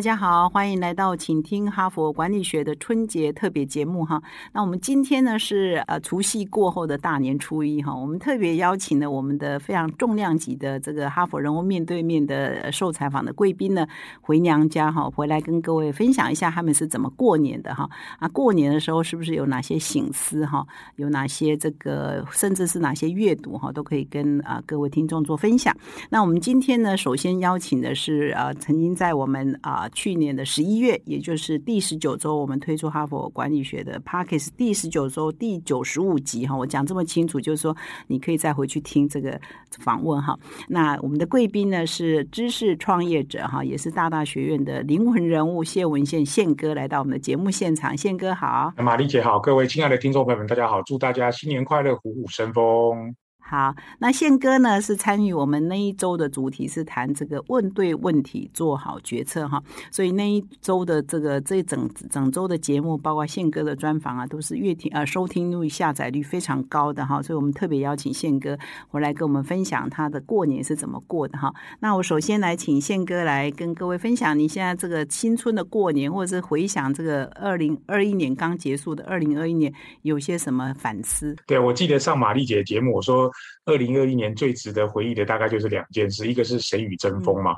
大家好，欢迎来到请听哈佛管理学的春节特别节目哈。那我们今天呢是呃除夕过后的大年初一哈，我们特别邀请了我们的非常重量级的这个哈佛人物面对面的受采访的贵宾呢回娘家哈，回来跟各位分享一下他们是怎么过年的哈。啊，过年的时候是不是有哪些醒思哈？有哪些这个甚至是哪些阅读哈，都可以跟啊各位听众做分享。那我们今天呢，首先邀请的是啊曾经在我们啊。去年的十一月，也就是第十九周，我们推出哈佛管理学的 p a c k e s 第十九周第九十五集哈。我讲这么清楚，就是说你可以再回去听这个访问哈。那我们的贵宾呢是知识创业者哈，也是大大学院的灵魂人物谢文宪宪哥来到我们的节目现场。宪哥好，玛丽姐好，各位亲爱的听众朋友们，大家好，祝大家新年快乐，虎虎生风。好，那宪哥呢是参与我们那一周的主题是谈这个问对问题，做好决策哈。所以那一周的这个这整整周的节目，包括宪哥的专访啊，都是阅听呃收听率、下载率非常高的哈。所以我们特别邀请宪哥回来跟我们分享他的过年是怎么过的哈。那我首先来请宪哥来跟各位分享，你现在这个新春的过年，或者是回想这个二零二一年刚结束的二零二一年，有些什么反思？对，我记得上玛丽姐的节目，我说。二零二一年最值得回忆的大概就是两件事，一个是谁与争锋嘛，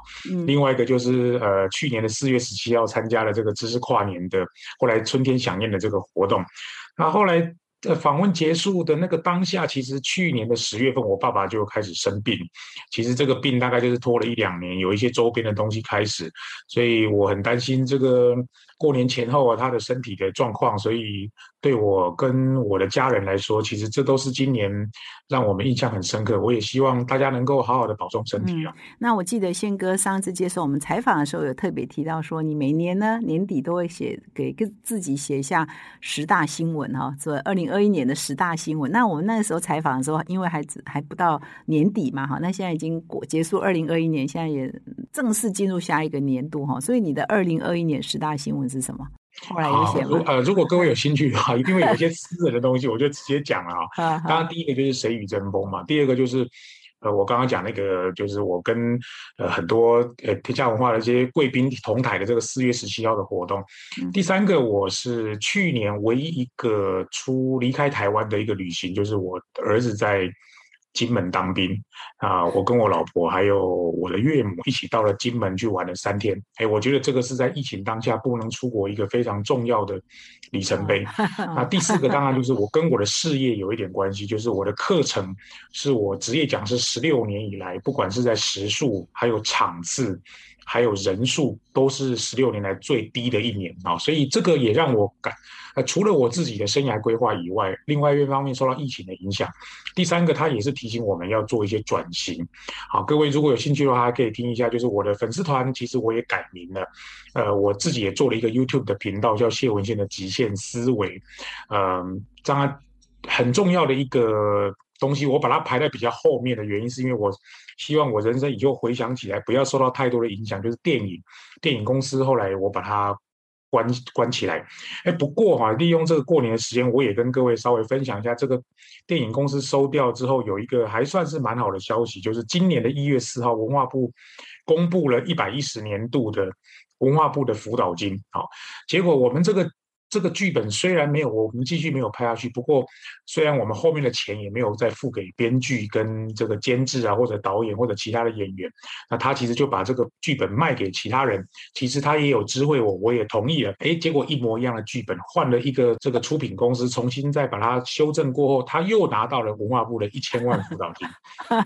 另外一个就是呃去年的四月十七号参加了这个知识跨年的，后来春天响应的这个活动，那后来呃访问结束的那个当下，其实去年的十月份我爸爸就开始生病，其实这个病大概就是拖了一两年，有一些周边的东西开始，所以我很担心这个。过年前后啊，他的身体的状况，所以对我跟我的家人来说，其实这都是今年让我们印象很深刻。我也希望大家能够好好的保重身体啊。那我记得宪哥上次接受我们采访的时候，有特别提到说，你每年呢年底都会写给自己写下十大新闻哈，说二零二一年的十大新闻。那我们那个时候采访的时候，因为还只还不到年底嘛哈，那现在已经过结束二零二一年，现在也正式进入下一个年度哈，所以你的二零二一年十大新闻。是什么？后来有写呃，如果各位有兴趣的话，一定会有一些私人的东西，我就直接讲了啊。当然，第一个就是谁与争锋嘛，第二个就是呃，我刚刚讲那个，就是我跟呃很多呃天下文化的这些贵宾同台的这个四月十七号的活动。第三个，我是去年唯一一个出离开台湾的一个旅行，就是我儿子在。金门当兵啊，我跟我老婆还有我的岳母一起到了金门去玩了三天。哎，我觉得这个是在疫情当下不能出国一个非常重要的里程碑。那第四个当然就是我跟我的事业有一点关系，就是我的课程是我职业讲师十六年以来，不管是在时数还有场次。还有人数都是十六年来最低的一年啊，所以这个也让我感，呃，除了我自己的生涯规划以外，另外一方面受到疫情的影响。第三个，它也是提醒我们要做一些转型。好，各位如果有兴趣的话，可以听一下，就是我的粉丝团，其实我也改名了，呃，我自己也做了一个 YouTube 的频道，叫谢文宪的极限思维。嗯，当然很重要的一个。东西我把它排在比较后面的原因，是因为我希望我人生以后回想起来不要受到太多的影响。就是电影，电影公司后来我把它关关起来。哎，不过哈，利用这个过年的时间，我也跟各位稍微分享一下，这个电影公司收掉之后，有一个还算是蛮好的消息，就是今年的一月四号，文化部公布了一百一十年度的文化部的辅导金。好，结果我们这个。这个剧本虽然没有，我们继续没有拍下去。不过，虽然我们后面的钱也没有再付给编剧跟这个监制啊，或者导演或者其他的演员，那他其实就把这个剧本卖给其他人。其实他也有知会我，我也同意了。哎，结果一模一样的剧本，换了一个这个出品公司，重新再把它修正过后，他又拿到了文化部的一千万辅导金。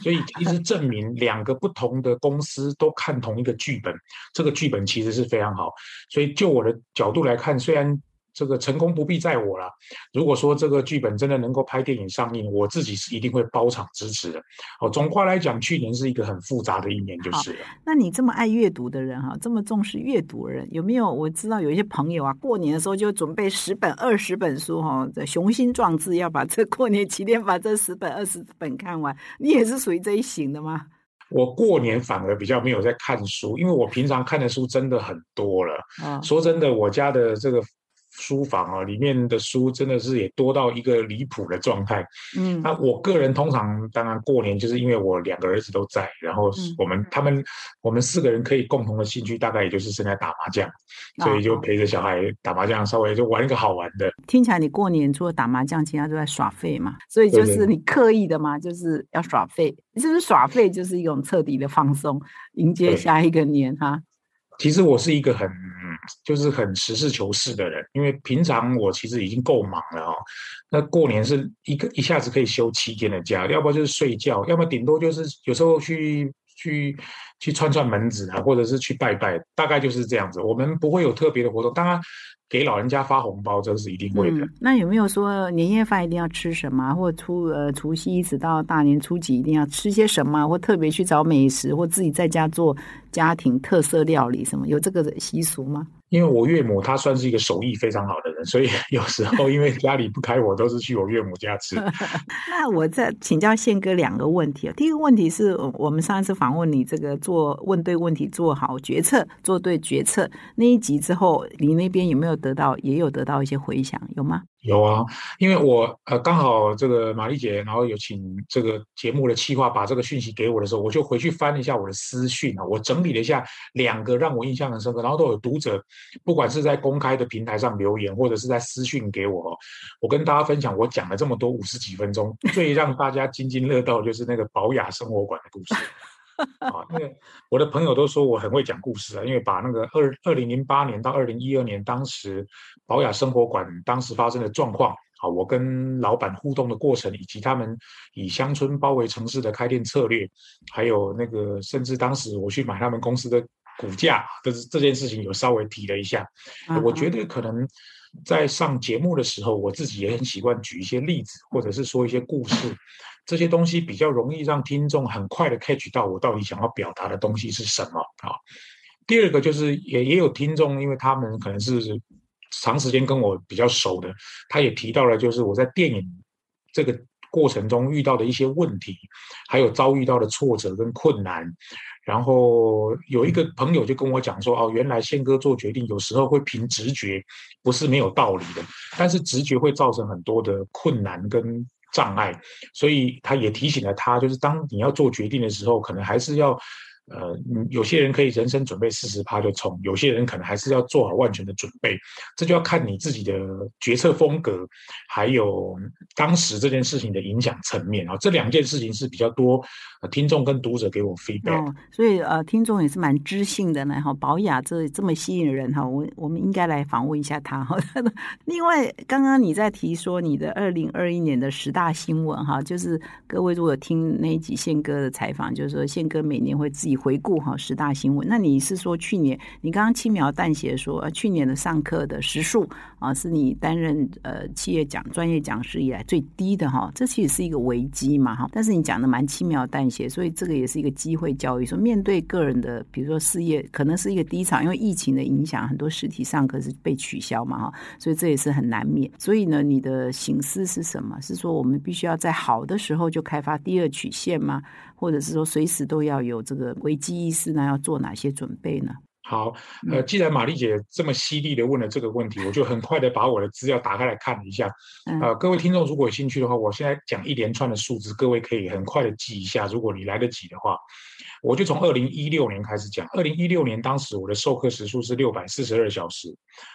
所以，其实证明两个不同的公司都看同一个剧本，这个剧本其实是非常好。所以，就我的角度来看，虽然。这个成功不必在我了。如果说这个剧本真的能够拍电影上映，我自己是一定会包场支持的。哦，总话来讲，去年是一个很复杂的一年，就是了。那你这么爱阅读的人哈，这么重视阅读的人，有没有？我知道有一些朋友啊，过年的时候就准备十本、二十本书哈，雄心壮志要把这过年期间把这十本、二十本看完。你也是属于这一型的吗？我过年反而比较没有在看书，因为我平常看的书真的很多了。啊，说真的，我家的这个。书房啊，里面的书真的是也多到一个离谱的状态。嗯，那我个人通常当然过年就是因为我两个儿子都在，然后我们他们我们四个人可以共同的兴趣大概也就是剩下打麻将，所以就陪着小孩打麻将，稍微就玩一个好玩的。听起来你过年除了打麻将，其他都在耍废嘛？所以就是你刻意的嘛，就是要耍废，是不是耍废就是一种彻底的放松，迎接下一个年哈？其实我是一个很就是很实事求是的人，因为平常我其实已经够忙了哦。那过年是一个一下子可以休七天的假，要不就是睡觉，要么顶多就是有时候去去去串串门子啊，或者是去拜拜，大概就是这样子。我们不会有特别的活动，当然。给老人家发红包，这是一定会的。那有没有说年夜饭一定要吃什么，或初呃除夕一直到大年初几一定要吃些什么，或特别去找美食，或自己在家做家庭特色料理什么？有这个习俗吗？因为我岳母她算是一个手艺非常好的人，所以 有时候因为家里不开火，都是去我岳母家吃。那我再请教宪哥两个问题啊。第一个问题是我们上一次访问你这个做问对问题、做好决策、做对决策那一集之后，你那边有没有得到也有得到一些回响？有吗？有啊，因为我呃刚好这个玛丽姐，然后有请这个节目的企划把这个讯息给我的时候，我就回去翻了一下我的私讯啊，我整理了一下两个让我印象很深刻，然后都有读者不管是在公开的平台上留言，或者是在私讯给我，我跟大家分享我讲了这么多五十几分钟，最让大家津津乐道就是那个保雅生活馆的故事。啊，因为我的朋友都说我很会讲故事啊，因为把那个二二零零八年到二零一二年当时保雅生活馆当时发生的状况，啊，我跟老板互动的过程，以及他们以乡村包围城市的开店策略，还有那个甚至当时我去买他们公司的股价，这是这件事情有稍微提了一下。我觉得可能在上节目的时候，我自己也很习惯举一些例子，或者是说一些故事。这些东西比较容易让听众很快的 catch 到我到底想要表达的东西是什么啊？第二个就是也也有听众，因为他们可能是长时间跟我比较熟的，他也提到了就是我在电影这个过程中遇到的一些问题，还有遭遇到的挫折跟困难。然后有一个朋友就跟我讲说，哦，原来宪哥做决定有时候会凭直觉，不是没有道理的，但是直觉会造成很多的困难跟。障碍，所以他也提醒了他，就是当你要做决定的时候，可能还是要。呃，有些人可以人生准备四十趴就冲，有些人可能还是要做好万全的准备，这就要看你自己的决策风格，还有当时这件事情的影响层面啊。这两件事情是比较多听众跟读者给我 feedback，所以呃，听众也是蛮知性的呢。哈，保雅这这么吸引人哈，我我们应该来访问一下他哈。另外，刚刚你在提说你的二零二一年的十大新闻哈，就是各位如果听那一集宪哥的采访，就是说宪哥每年会自己。回顾哈十大新闻，那你是说去年你刚刚轻描淡写说，呃，去年的上课的时数啊，是你担任呃企业讲专业讲师以来最低的哈，这其实是一个危机嘛哈。但是你讲的蛮轻描淡写，所以这个也是一个机会教育，说面对个人的，比如说事业可能是一个低潮，因为疫情的影响，很多实体上课是被取消嘛哈，所以这也是很难免。所以呢，你的形式是什么？是说我们必须要在好的时候就开发第二曲线吗？或者是说随时都要有这个危机意识呢？要做哪些准备呢？好，呃，既然玛丽姐这么犀利的问了这个问题，我就很快的把我的资料打开来看一下。呃，各位听众如果有兴趣的话，我现在讲一连串的数字，各位可以很快的记一下。如果你来得及的话，我就从二零一六年开始讲。二零一六年当时我的授课时数是六百四十二小时，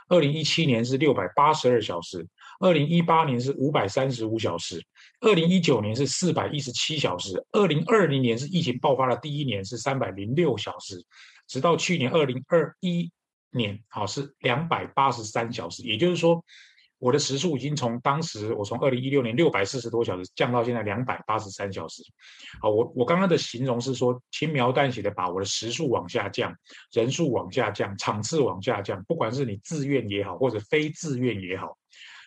二零一七年是六百八十二小时，二零一八年是五百三十五小时。二零一九年是四百一十七小时，二零二零年是疫情爆发的第一年，是三百零六小时，直到去年二零二一年，好是两百八十三小时。也就是说，我的时速已经从当时我从二零一六年六百四十多小时降到现在两百八十三小时。好，我我刚刚的形容是说轻描淡写的把我的时速往下降，人数往下降，场次往下降，不管是你自愿也好，或者非自愿也好。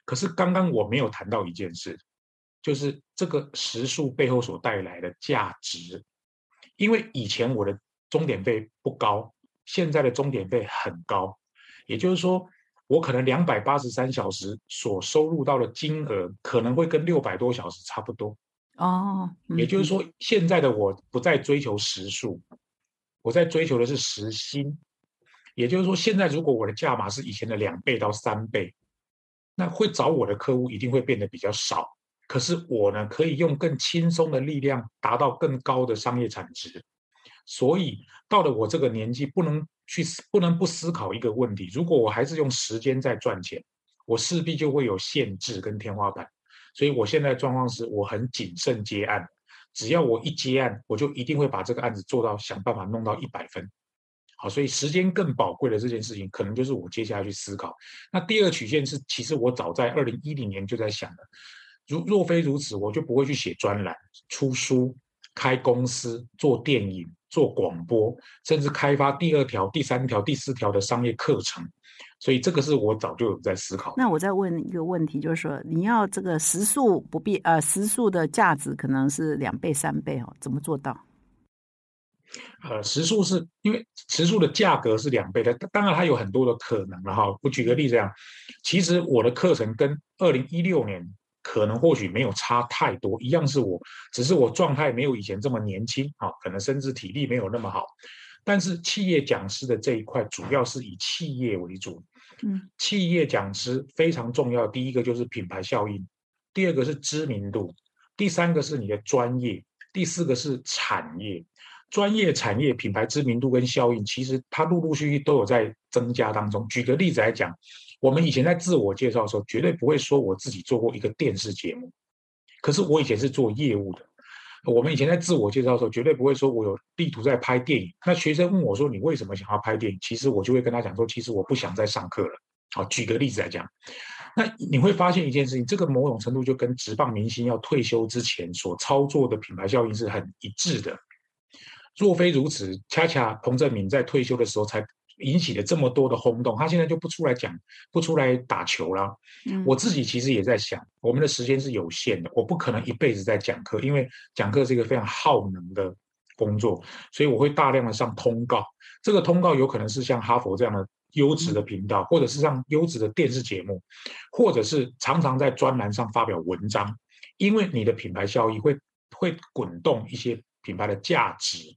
可是刚刚我没有谈到一件事。就是这个时数背后所带来的价值，因为以前我的终点费不高，现在的终点费很高，也就是说，我可能两百八十三小时所收入到的金额可能会跟六百多小时差不多哦。也就是说，现在的我不再追求时数，我在追求的是时薪。也就是说，现在如果我的价码是以前的两倍到三倍，那会找我的客户一定会变得比较少。可是我呢，可以用更轻松的力量达到更高的商业产值。所以到了我这个年纪，不能去不能不思考一个问题：如果我还是用时间在赚钱，我势必就会有限制跟天花板。所以我现在状况是我很谨慎接案，只要我一接案，我就一定会把这个案子做到想办法弄到一百分。好，所以时间更宝贵的这件事情，可能就是我接下来去思考。那第二曲线是，其实我早在二零一零年就在想了。如若非如此，我就不会去写专栏、出书、开公司、做电影、做广播，甚至开发第二条、第三条、第四条的商业课程。所以这个是我早就有在思考。那我再问一个问题，就是说，你要这个时速不变，呃，时速的价值可能是两倍、三倍哦，怎么做到？呃，时速是因为时速的价格是两倍的，当然它有很多的可能了哈。我举个例子啊，其实我的课程跟二零一六年。可能或许没有差太多，一样是我，只是我状态没有以前这么年轻啊，可能甚至体力没有那么好。但是企业讲师的这一块主要是以企业为主，嗯，企业讲师非常重要。第一个就是品牌效应，第二个是知名度，第三个是你的专业，第四个是产业。专业、产业、品牌知名度跟效应，其实它陆陆续续都有在增加当中。举个例子来讲。我们以前在自我介绍的时候，绝对不会说我自己做过一个电视节目。可是我以前是做业务的。我们以前在自我介绍的时候，绝对不会说我有地图在拍电影。那学生问我说：“你为什么想要拍电影？”其实我就会跟他讲说：“其实我不想再上课了。”好，举个例子来讲，那你会发现一件事情，这个某种程度就跟职棒明星要退休之前所操作的品牌效应是很一致的。若非如此，恰恰彭正敏在退休的时候才。引起了这么多的轰动，他现在就不出来讲，不出来打球了。我自己其实也在想，我们的时间是有限的，我不可能一辈子在讲课，因为讲课是一个非常耗能的工作，所以我会大量的上通告。这个通告有可能是像哈佛这样的优质的频道，或者是上优质的电视节目，或者是常常在专栏上发表文章，因为你的品牌效益会会滚动一些品牌的价值。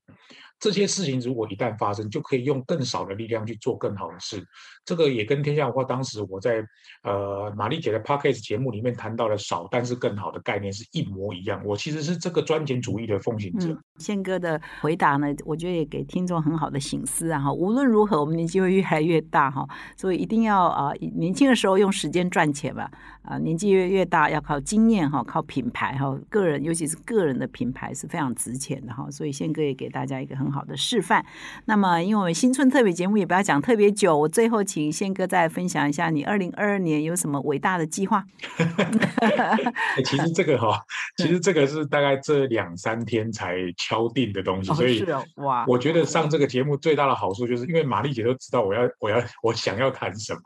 这些事情如果一旦发生，就可以用更少的力量去做更好的事。这个也跟天下文化当时我在呃玛丽姐的 podcast 节目里面谈到的少但是更好的概念是一模一样。我其实是这个专钱主义的奉行者。宪哥的回答呢，我觉得也给听众很好的醒思啊！哈，无论如何，我们年纪会越来越大哈，所以一定要啊，年轻的时候用时间赚钱吧。啊，年纪越越大，要靠经验哈，靠品牌哈，个人尤其是个人的品牌是非常值钱的哈。所以宪哥也给大家一个很好的示范。那么，因为我们新春特别节目也不要讲特别久，我最后请宪哥再分享一下你二零二二年有什么伟大的计划。其实这个哈，其实这个是大概这两三天才敲定的东西，所以哇，我觉得上这个节目最大的好处就是因为玛丽姐都知道我要 我要我想要谈什么，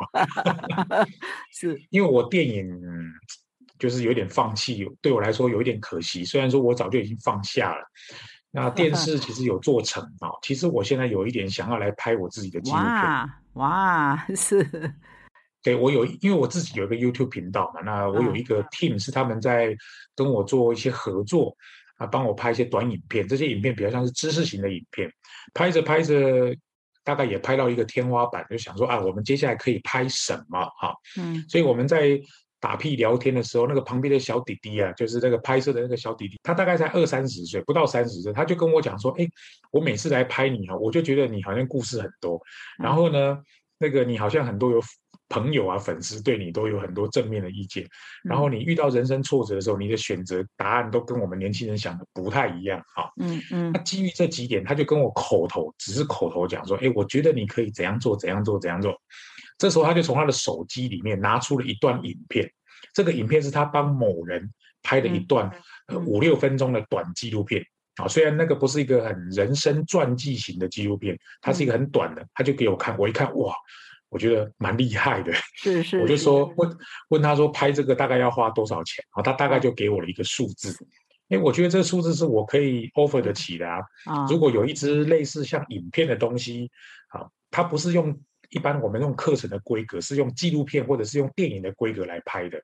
是因为我电影。嗯，就是有点放弃，对我来说有一点可惜。虽然说我早就已经放下了，那 电视其实有做成啊。其实我现在有一点想要来拍我自己的纪录片。哇，是，对我有，因为我自己有一个 YouTube 频道嘛，那我有一个 team 是他们在跟我做一些合作啊，帮我拍一些短影片。这些影片比较像是知识型的影片，拍着拍着。大概也拍到一个天花板，就想说啊，我们接下来可以拍什么？哈，嗯，所以我们在打屁聊天的时候，那个旁边的小弟弟啊，就是那个拍摄的那个小弟弟，他大概才二三十岁，不到三十岁，他就跟我讲说，哎，我每次来拍你啊，我就觉得你好像故事很多，然后呢，那个你好像很多有。朋友啊，粉丝对你都有很多正面的意见。然后你遇到人生挫折的时候，你的选择答案都跟我们年轻人想的不太一样啊。嗯嗯。那基于这几点，他就跟我口头，只是口头讲说：“哎，我觉得你可以怎样做，怎样做，怎样做。”这时候他就从他的手机里面拿出了一段影片。这个影片是他帮某人拍的一段五六分钟的短纪录片啊。虽然那个不是一个很人生传记型的纪录片，它是一个很短的。他就给我看，我一看，哇！我觉得蛮厉害的，是是，我就说问问他说拍这个大概要花多少钱啊？他大概就给我了一个数字，因为我觉得这个数字是我可以 offer 得起的啊。啊，如果有一支类似像影片的东西，啊，它不是用一般我们用课程的规格，是用纪录片或者是用电影的规格来拍的，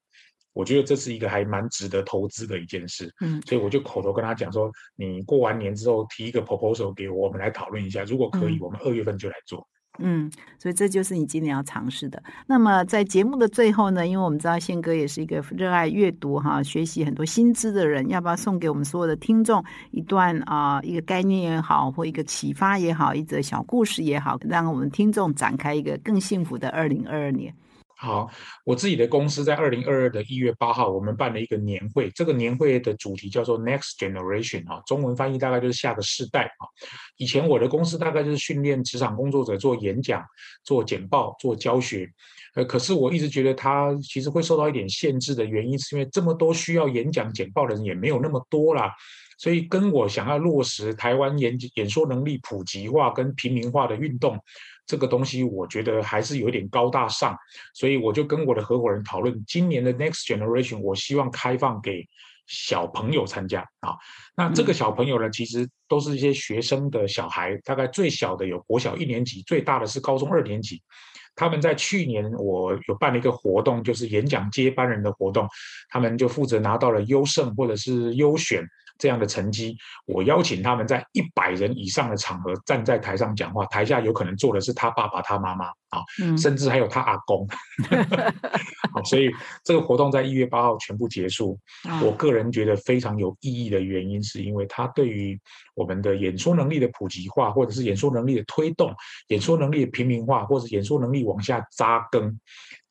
我觉得这是一个还蛮值得投资的一件事。嗯，所以我就口头跟他讲说，你过完年之后提一个 proposal 给我，我们来讨论一下，如果可以，我们二月份就来做。嗯，所以这就是你今年要尝试的。那么在节目的最后呢，因为我们知道宪哥也是一个热爱阅读哈、学习很多新知的人，要不要送给我们所有的听众一段啊一个概念也好，或一个启发也好，一则小故事也好，让我们听众展开一个更幸福的二零二二年。好，我自己的公司在二零二二的一月八号，我们办了一个年会。这个年会的主题叫做 Next Generation 啊，中文翻译大概就是下个世代啊。以前我的公司大概就是训练职场工作者做演讲、做简报、做教学。呃，可是我一直觉得它其实会受到一点限制的原因，是因为这么多需要演讲、简报的人也没有那么多啦。所以跟我想要落实台湾演演说能力普及化跟平民化的运动。这个东西我觉得还是有点高大上，所以我就跟我的合伙人讨论，今年的 Next Generation，我希望开放给小朋友参加啊。那这个小朋友呢，其实都是一些学生的小孩，大概最小的有国小一年级，最大的是高中二年级。他们在去年我有办了一个活动，就是演讲接班人的活动，他们就负责拿到了优胜或者是优选。这样的成绩，我邀请他们在一百人以上的场合站在台上讲话，台下有可能坐的是他爸爸、他妈妈啊，甚至还有他阿公。好，所以这个活动在一月八号全部结束。我个人觉得非常有意义的原因，是因为它对于我们的演说能力的普及化，或者是演说能力的推动、演说能力的平民化，或者演说能力往下扎根。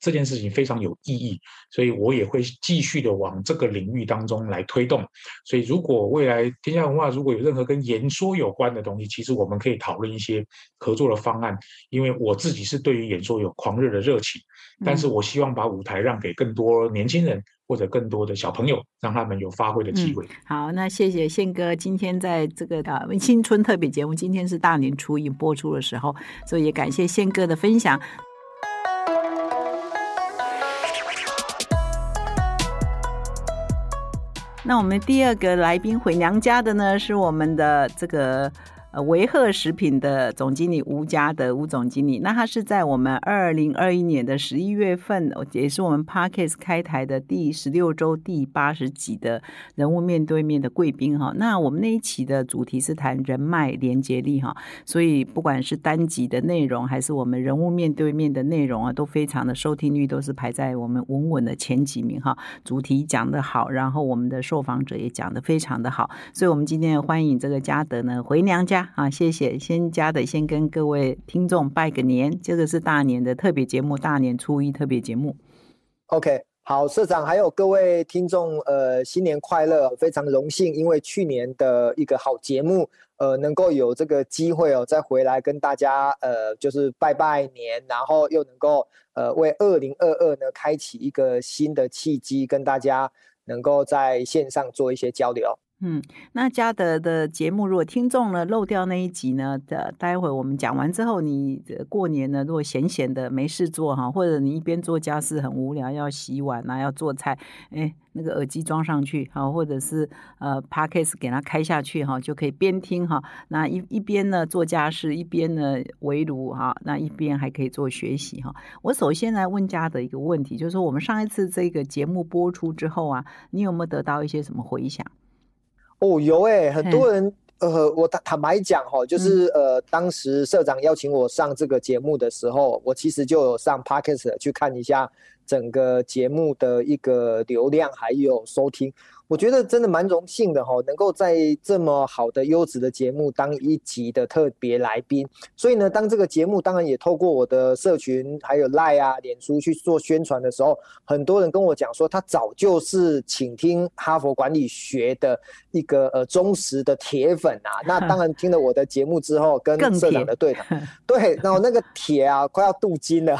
这件事情非常有意义，所以我也会继续的往这个领域当中来推动。所以，如果未来天下文化如果有任何跟演说有关的东西，其实我们可以讨论一些合作的方案。因为我自己是对于演说有狂热的热情，但是我希望把舞台让给更多年轻人或者更多的小朋友，让他们有发挥的机会。好，那谢谢宪哥，今天在这个啊新春特别节目，今天是大年初一播出的时候，所以也感谢宪哥的分享。那我们第二个来宾回娘家的呢，是我们的这个。维赫食品的总经理吴家德吴总经理，那他是在我们二零二一年的十一月份，也是我们 Parkes 开台的第十六周第八十集的人物面对面的贵宾哈。那我们那一期的主题是谈人脉连接力哈，所以不管是单集的内容，还是我们人物面对面的内容啊，都非常的收听率都是排在我们稳稳的前几名哈。主题讲得好，然后我们的受访者也讲得非常的好，所以我们今天欢迎这个嘉德呢回娘家。啊，谢谢，先加的，先跟各位听众拜个年，这个是大年的特别节目，大年初一特别节目。OK，好，社长还有各位听众，呃，新年快乐，非常荣幸，因为去年的一个好节目，呃，能够有这个机会哦，再回来跟大家，呃，就是拜拜年，然后又能够，呃，为二零二二呢开启一个新的契机，跟大家能够在线上做一些交流。嗯，那嘉德的节目，如果听众呢漏掉那一集呢，的待会我们讲完之后，你过年呢，如果闲闲的没事做哈，或者你一边做家事很无聊，要洗碗啊，要做菜，哎，那个耳机装上去哈，或者是呃 p a d k a s 给它开下去哈，就可以边听哈，那一一边呢做家事，一边呢围炉哈，那一边还可以做学习哈。我首先来问嘉德一个问题，就是说我们上一次这个节目播出之后啊，你有没有得到一些什么回响？哦，有诶，很多人，呃，我坦坦白讲哈，就是呃，当时社长邀请我上这个节目的时候，我其实就有上 Podcast 去看一下整个节目的一个流量还有收听。我觉得真的蛮荣幸的哈，能够在这么好的优质的节目当一集的特别来宾。所以呢，当这个节目当然也透过我的社群还有 Line 啊、脸书去做宣传的时候，很多人跟我讲说，他早就是请听哈佛管理学的一个呃忠实的铁粉啊。那 当然听了我的节目之后，跟社长的对的，对，然后那个铁啊快要镀金了。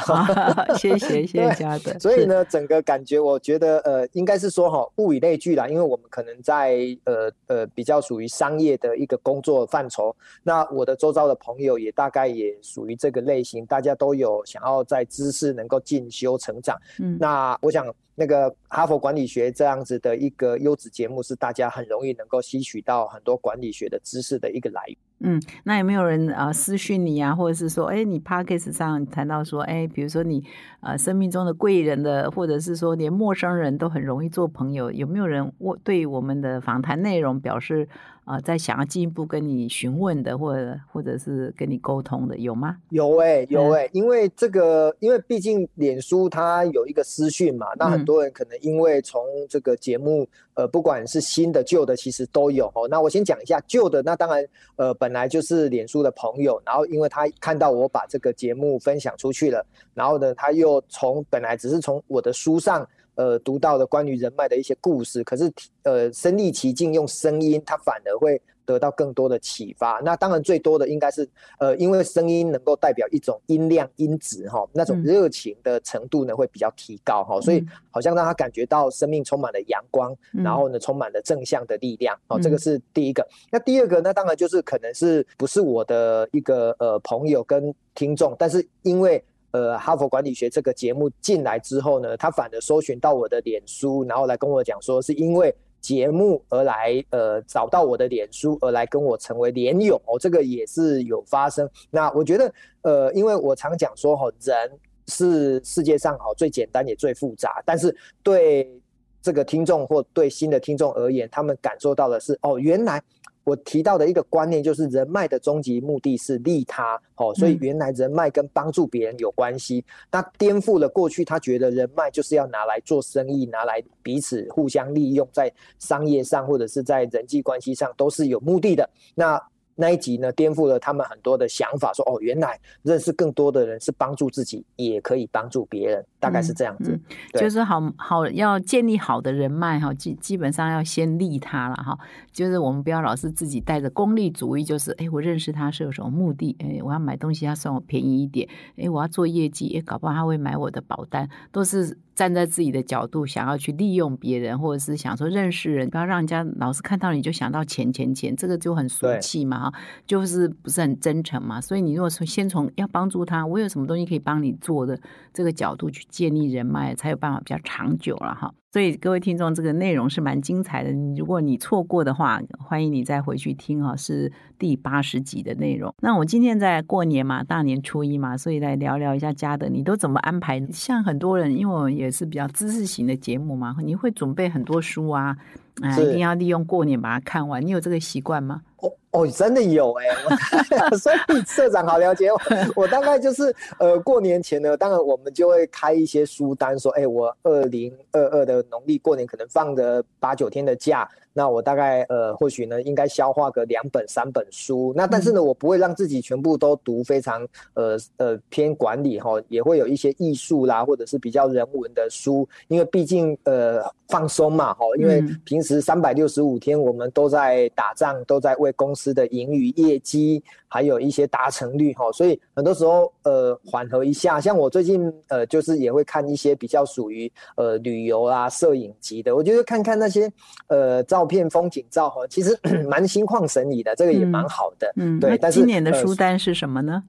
谢谢 谢谢嘉德。所以呢，整个感觉我觉得呃，应该是说哈，物以类聚啦，因因为我们可能在呃呃比较属于商业的一个工作范畴，那我的周遭的朋友也大概也属于这个类型，大家都有想要在知识能够进修成长。嗯，那我想那个哈佛管理学这样子的一个优质节目，是大家很容易能够吸取到很多管理学的知识的一个来源。嗯，那有没有人啊私讯你啊，或者是说，哎，你 p o c k e t 上谈到说，哎，比如说你呃生命中的贵人的，或者是说连陌生人都很容易做朋友，有没有人我对我们的访谈内容表示啊，在想要进一步跟你询问的，或者或者是跟你沟通的，有吗？有哎，有哎，因为这个，因为毕竟脸书它有一个私讯嘛，那很多人可能因为从这个节目，呃，不管是新的旧的，其实都有哦。那我先讲一下旧的，那当然，呃，本来就是脸书的朋友，然后因为他看到我把这个节目分享出去了，然后呢，他又从本来只是从我的书上。呃，读到的关于人脉的一些故事，可是呃，身历其境用声音，它反而会得到更多的启发。那当然最多的应该是呃，因为声音能够代表一种音量、音质哈，那种热情的程度呢会比较提高哈，所以好像让他感觉到生命充满了阳光，然后呢充满了正向的力量哦，这个是第一个。那第二个呢，当然就是可能是不是我的一个呃朋友跟听众，但是因为。呃，哈佛管理学这个节目进来之后呢，他反而搜寻到我的脸书，然后来跟我讲说，是因为节目而来，呃，找到我的脸书而来跟我成为连友，这个也是有发生。那我觉得，呃，因为我常讲说，哈，人是世界上哈最简单也最复杂，但是对这个听众或对新的听众而言，他们感受到的是，哦，原来。我提到的一个观念就是人脉的终极目的是利他，哦，所以原来人脉跟帮助别人有关系。那颠覆了过去他觉得人脉就是要拿来做生意，拿来彼此互相利用，在商业上或者是在人际关系上都是有目的的。那那一集呢，颠覆了他们很多的想法，说哦，原来认识更多的人是帮助自己，也可以帮助别人，大概是这样子。就是好好要建立好的人脉哈，基基本上要先利他了哈。就是我们不要老是自己带着功利主义，就是哎，我认识他是有什么目的？哎，我要买东西，他算我便宜一点。哎，我要做业绩，哎，搞不好他会买我的保单，都是。站在自己的角度，想要去利用别人，或者是想说认识人，不要让人家老是看到你就想到钱钱钱，这个就很俗气嘛，哈，就是不是很真诚嘛。所以你如果说先从要帮助他，我有什么东西可以帮你做的这个角度去建立人脉，才有办法比较长久了，哈。所以各位听众，这个内容是蛮精彩的。如果你错过的话，欢迎你再回去听哈，是第八十集的内容。那我今天在过年嘛，大年初一嘛，所以来聊聊一下家的，你都怎么安排？像很多人，因为我也是比较知识型的节目嘛，你会准备很多书啊，啊，一定要利用过年把它看完。你有这个习惯吗？哦，真的有哎，所以社长好了解我。我大概就是呃，过年前呢，当然我们就会开一些书单，说，哎，我二零二二的农历过年可能放个八九天的假。那我大概呃，或许呢，应该消化个两本三本书。那但是呢，我不会让自己全部都读非常呃呃偏管理哈，也会有一些艺术啦，或者是比较人文的书。因为毕竟呃放松嘛哈，因为平时三百六十五天我们都在打仗，都在为公司的盈余业绩。还有一些达成率哈，所以很多时候呃缓和一下，像我最近呃就是也会看一些比较属于呃旅游啊摄影级的，我觉得看看那些呃照片风景照哈，其实 蛮心旷神怡的，这个也蛮好的。嗯，对。但是今年的书单是什么呢？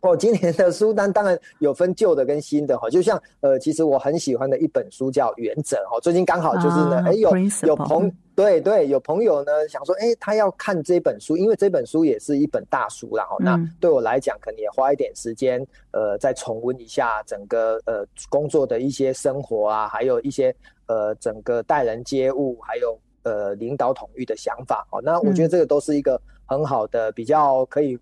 哦，今年的书单当然有分旧的跟新的哈，就像呃，其实我很喜欢的一本书叫《原则》哈，最近刚好就是呢，哎有有朋对对有朋友呢想说，哎他要看这本书，因为这本书也是一本大书然后那对我来讲可能也花一点时间，呃，再重温一下整个呃工作的一些生活啊，还有一些呃整个待人接物，还有呃领导统御的想法哦，那我觉得这个都是一个很好的比较可以。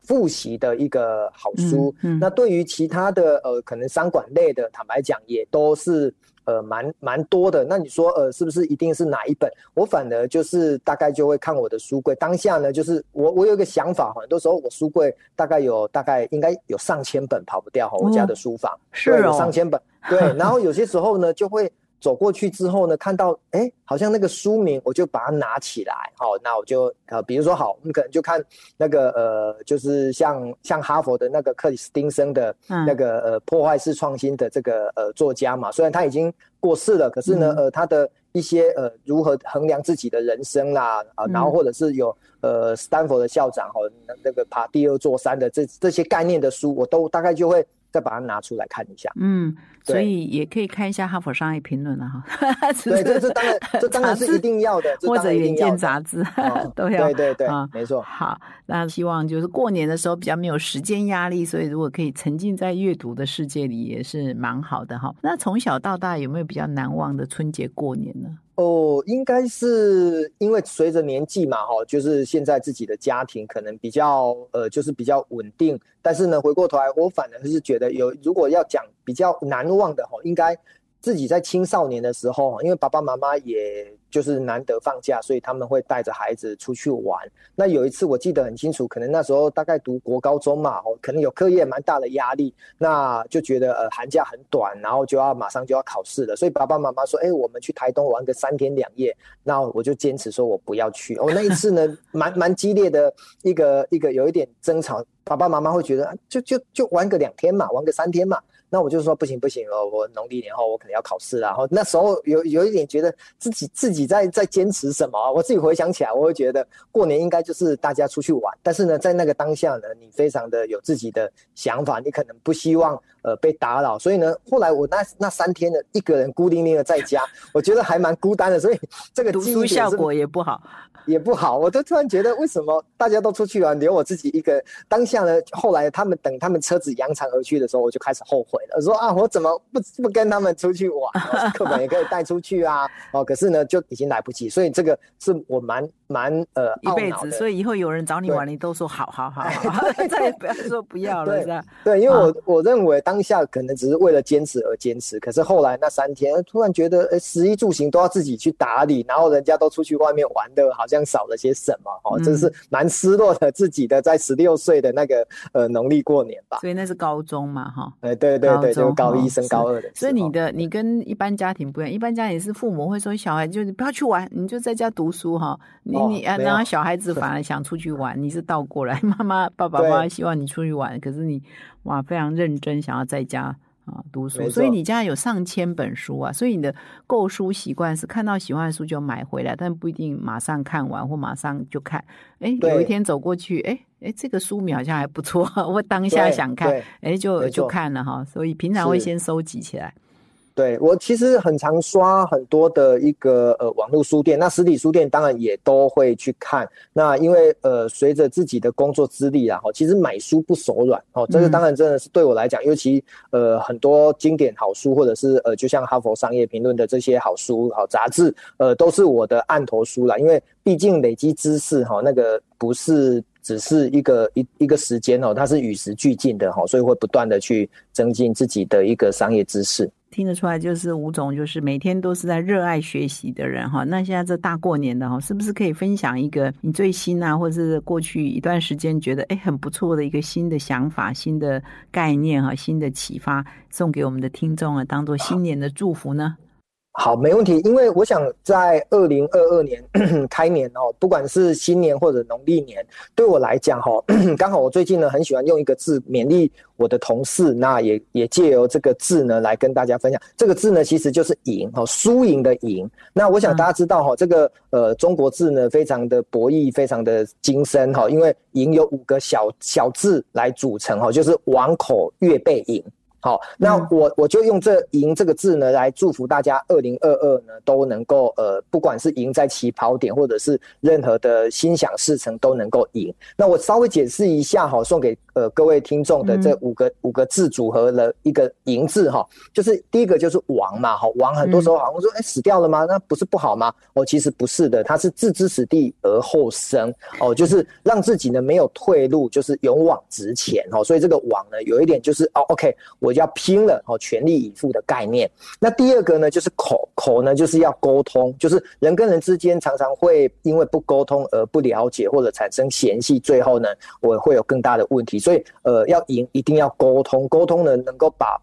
复习的一个好书，那对于其他的呃，可能商管类的，坦白讲也都是呃蛮蛮多的。那你说呃，是不是一定是哪一本？我反而就是大概就会看我的书柜。当下呢，就是我我有一个想法，很多时候我书柜大概有大概应该有上千本跑不掉哈，我家的书房是有上千本。对，然后有些时候呢就会。走过去之后呢，看到哎，好像那个书名，我就把它拿起来，好，那我就呃，比如说好，我们可能就看那个呃，就是像像哈佛的那个克里斯汀森的那个呃破坏式创新的这个呃作家嘛，虽然他已经过世了，可是呢，呃，他的一些呃如何衡量自己的人生啦，啊，然后或者是有呃斯坦福的校长哈，那个爬第二座山的这这些概念的书，我都大概就会。再把它拿出来看一下，嗯，所以也可以看一下《哈佛商业评论》了哈。对，这这当然，这当然是一定要的，或者《远见》杂志 都要。对对对，没错。好，那希望就是过年的时候比较没有时间压力，所以如果可以沉浸在阅读的世界里，也是蛮好的哈。那从小到大有没有比较难忘的春节过年呢？哦，应该是因为随着年纪嘛，哈，就是现在自己的家庭可能比较呃，就是比较稳定。但是呢，回过头来，我反而是觉得有，如果要讲比较难忘的哈，应该自己在青少年的时候，因为爸爸妈妈也。就是难得放假，所以他们会带着孩子出去玩。那有一次我记得很清楚，可能那时候大概读国高中嘛，哦，可能有课业蛮大的压力，那就觉得呃寒假很短，然后就要马上就要考试了，所以爸爸妈妈说，哎，我们去台东玩个三天两夜。那我就坚持说我不要去。哦，那一次呢，蛮蛮激烈的一个一个有一点争吵，爸爸妈妈会觉得就就就玩个两天嘛，玩个三天嘛。那我就说不行不行哦，我农历年后我可能要考试然后那时候有有一点觉得自己自己在在坚持什么，我自己回想起来，我会觉得过年应该就是大家出去玩，但是呢，在那个当下呢，你非常的有自己的想法，你可能不希望呃被打扰，所以呢，后来我那那三天呢，一个人孤零零的在家，我觉得还蛮孤单的，所以这个读书效果也不好。也不好，我都突然觉得，为什么大家都出去玩，留我自己一个？当下呢，后来他们等他们车子扬长而去的时候，我就开始后悔了，说啊，我怎么不不跟他们出去玩？课本也可以带出去啊，哦，可是呢，就已经来不及，所以这个是我蛮蛮呃一辈子，所以以后有人找你玩，你都说好好好，再也不要说不要了，是吧？对，因为我我认为当下可能只是为了坚持而坚持，可是后来那三天突然觉得，哎，食衣住行都要自己去打理，然后人家都出去外面玩的，好像。少了些什么？哦，真是蛮失落的。自己的在十六岁的那个呃农历过年吧，所以那是高中嘛，哈。哎，对对对，就高一升高二的。所以你的你跟一般家庭不一样，一般家庭是父母会说小孩就你不要去玩，你就在家读书哈。你你啊，然后小孩子反而想出去玩，你是倒过来，妈妈爸爸妈妈希望你出去玩，可是你哇非常认真想要在家。啊，读书，所以你家有上千本书啊，所以你的购书习惯是看到喜欢的书就买回来，但不一定马上看完或马上就看。哎，有一天走过去，哎哎，这个书名好像还不错，我当下想看，哎，就就看了哈。所以平常会先收集起来。对我其实很常刷很多的一个呃网络书店，那实体书店当然也都会去看。那因为呃随着自己的工作资历啊，哈，其实买书不手软哦。这个当然真的是对我来讲，尤其呃很多经典好书，或者是呃就像哈佛商业评论的这些好书好杂志，呃都是我的案头书啦。因为毕竟累积知识哈，那个不是只是一个一一个时间哦，它是与时俱进的哈，所以会不断的去增进自己的一个商业知识。听得出来，就是吴总，就是每天都是在热爱学习的人哈。那现在这大过年的哈，是不是可以分享一个你最新啊，或者是过去一段时间觉得哎很不错的一个新的想法、新的概念哈、新的启发，送给我们的听众啊，当做新年的祝福呢？好，没问题。因为我想在二零二二年 开年哦，不管是新年或者农历年，对我来讲哈，刚好我最近呢很喜欢用一个字勉励我的同事，那也也借由这个字呢来跟大家分享。这个字呢其实就是赢哦，输赢的赢。那我想大家知道哈，这个呃中国字呢非常的博弈，非常的精深哈，因为赢有五个小小字来组成哈，就是王口月背赢。好，那我我就用这“赢”这个字呢，来祝福大家二零二二呢都能够呃，不管是赢在起跑点，或者是任何的心想事成都能够赢。那我稍微解释一下哈，送给呃各位听众的这五个五个字组合了一个“赢”字哈，就是第一个就是亡嘛，哈，亡很多时候好像说哎死掉了吗？那不是不好吗？哦，其实不是的，它是置之死地而后生哦，就是让自己呢没有退路，就是勇往直前哦。所以这个亡呢，有一点就是哦，OK 我。要拼了哦，全力以赴的概念。那第二个呢，就是口口呢，就是要沟通，就是人跟人之间常常会因为不沟通而不了解或者产生嫌隙，最后呢，我会有更大的问题。所以呃，要赢一定要沟通，沟通呢能够把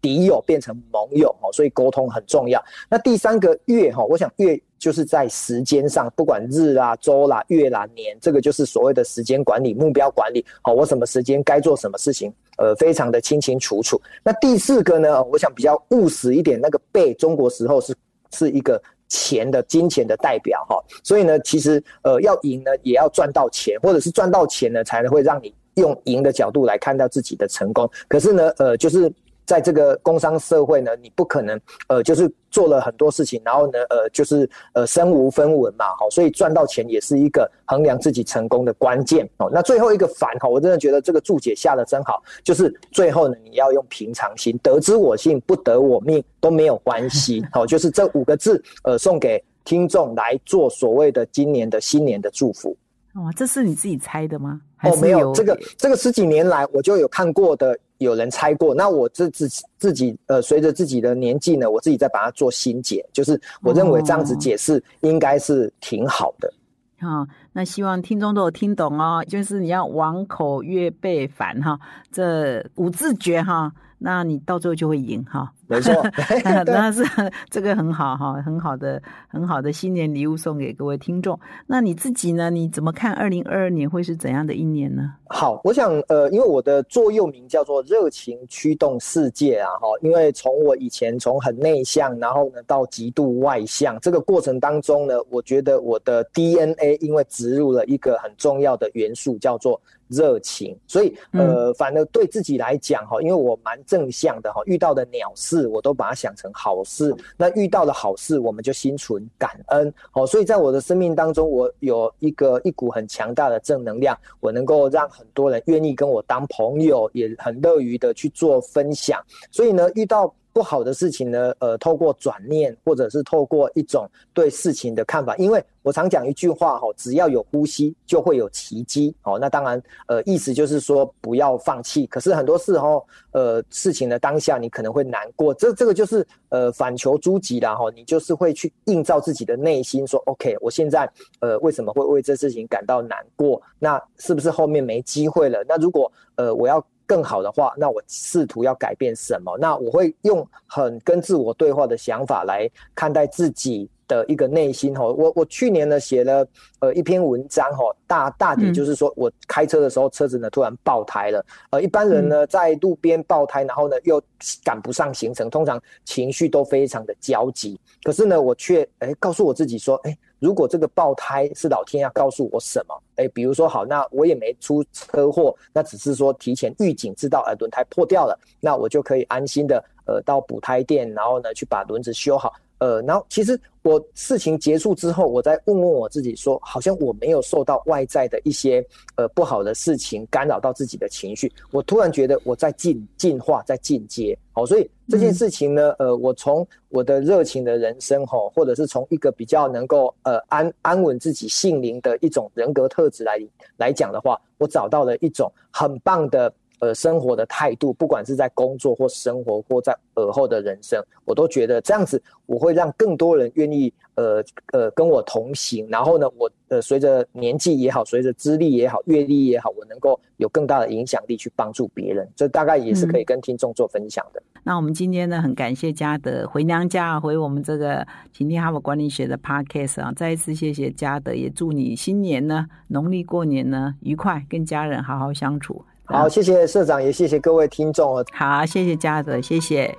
敌友变成盟友哦，所以沟通很重要。那第三个月哈，我想月。就是在时间上，不管日啦、周啦、月啦、年，这个就是所谓的时间管理、目标管理。好，我什么时间该做什么事情，呃，非常的清清楚楚。那第四个呢，我想比较务实一点，那个贝中国时候是是一个钱的金钱的代表哈，所以呢，其实呃要赢呢，也要赚到钱，或者是赚到钱呢，才能会让你用赢的角度来看到自己的成功。可是呢，呃，就是在这个工商社会呢，你不可能呃，就是。做了很多事情，然后呢，呃，就是呃，身无分文嘛，好，所以赚到钱也是一个衡量自己成功的关键哦。那最后一个反哈，我真的觉得这个注解下的真好，就是最后呢，你要用平常心，得之我幸，不得我命都没有关系，好，就是这五个字，呃，送给听众来做所谓的今年的新年的祝福。哦，这是你自己猜的吗？哦，没有，这个这个十几年来我就有看过的，有人猜过。那我自自自己呃，随着自己的年纪呢，我自己再把它做新解，就是我认为这样子解释应该是挺好的。好，那希望听众都有听懂哦，就是你要王口月背反哈，这五字诀哈。那你到最后就会赢哈，没错，那是这个很好哈，很好的很好的新年礼物送给各位听众。那你自己呢？你怎么看二零二二年会是怎样的一年呢？好，我想呃，因为我的座右铭叫做“热情驱动世界”啊，哈，因为从我以前从很内向，然后呢到极度外向这个过程当中呢，我觉得我的 DNA 因为植入了一个很重要的元素叫做。热情，所以呃，反而对自己来讲哈，因为我蛮正向的哈，遇到的鸟事我都把它想成好事。那遇到的好事，我们就心存感恩。好，所以在我的生命当中，我有一个一股很强大的正能量，我能够让很多人愿意跟我当朋友，也很乐于的去做分享。所以呢，遇到。不好的事情呢，呃，透过转念，或者是透过一种对事情的看法，因为我常讲一句话哈，只要有呼吸，就会有奇迹。哦，那当然，呃，意思就是说不要放弃。可是很多时候，呃，事情的当下你可能会难过，这这个就是呃反求诸己啦哈，你就是会去映照自己的内心，说 OK，我现在呃为什么会为这事情感到难过？那是不是后面没机会了？那如果呃我要。更好的话，那我试图要改变什么？那我会用很跟自我对话的想法来看待自己的一个内心。哈，我我去年呢写了呃一篇文章，哈，大大体就是说我开车的时候车子呢突然爆胎了。呃，一般人呢在路边爆胎，然后呢又赶不上行程，通常情绪都非常的焦急。可是呢，我却哎告诉我自己说，哎。如果这个爆胎是老天要告诉我什么？哎，比如说好，那我也没出车祸，那只是说提前预警，知道呃轮胎破掉了，那我就可以安心的呃到补胎店，然后呢去把轮子修好。呃，然后其实我事情结束之后，我再问问我自己，说好像我没有受到外在的一些呃不好的事情干扰到自己的情绪，我突然觉得我在进进化，在进阶。好，所以这件事情呢，呃，我从我的热情的人生哈，或者是从一个比较能够呃安安稳自己性灵的一种人格特质来来讲的话，我找到了一种很棒的。呃，生活的态度，不管是在工作或生活，或在尔后的人生，我都觉得这样子，我会让更多人愿意呃呃跟我同行。然后呢，我呃随着年纪也好，随着资历也好，阅历也好，我能够有更大的影响力去帮助别人。这大概也是可以跟听众做分享的。那我们今天呢，很感谢嘉德回娘家，回我们这个晴天哈佛管理学的 podcast 啊，再一次谢谢嘉德，也祝你新年呢，农历过年呢愉快，跟家人好好相处。好，谢谢社长，也谢谢各位听众。好，谢谢嘉德，谢谢。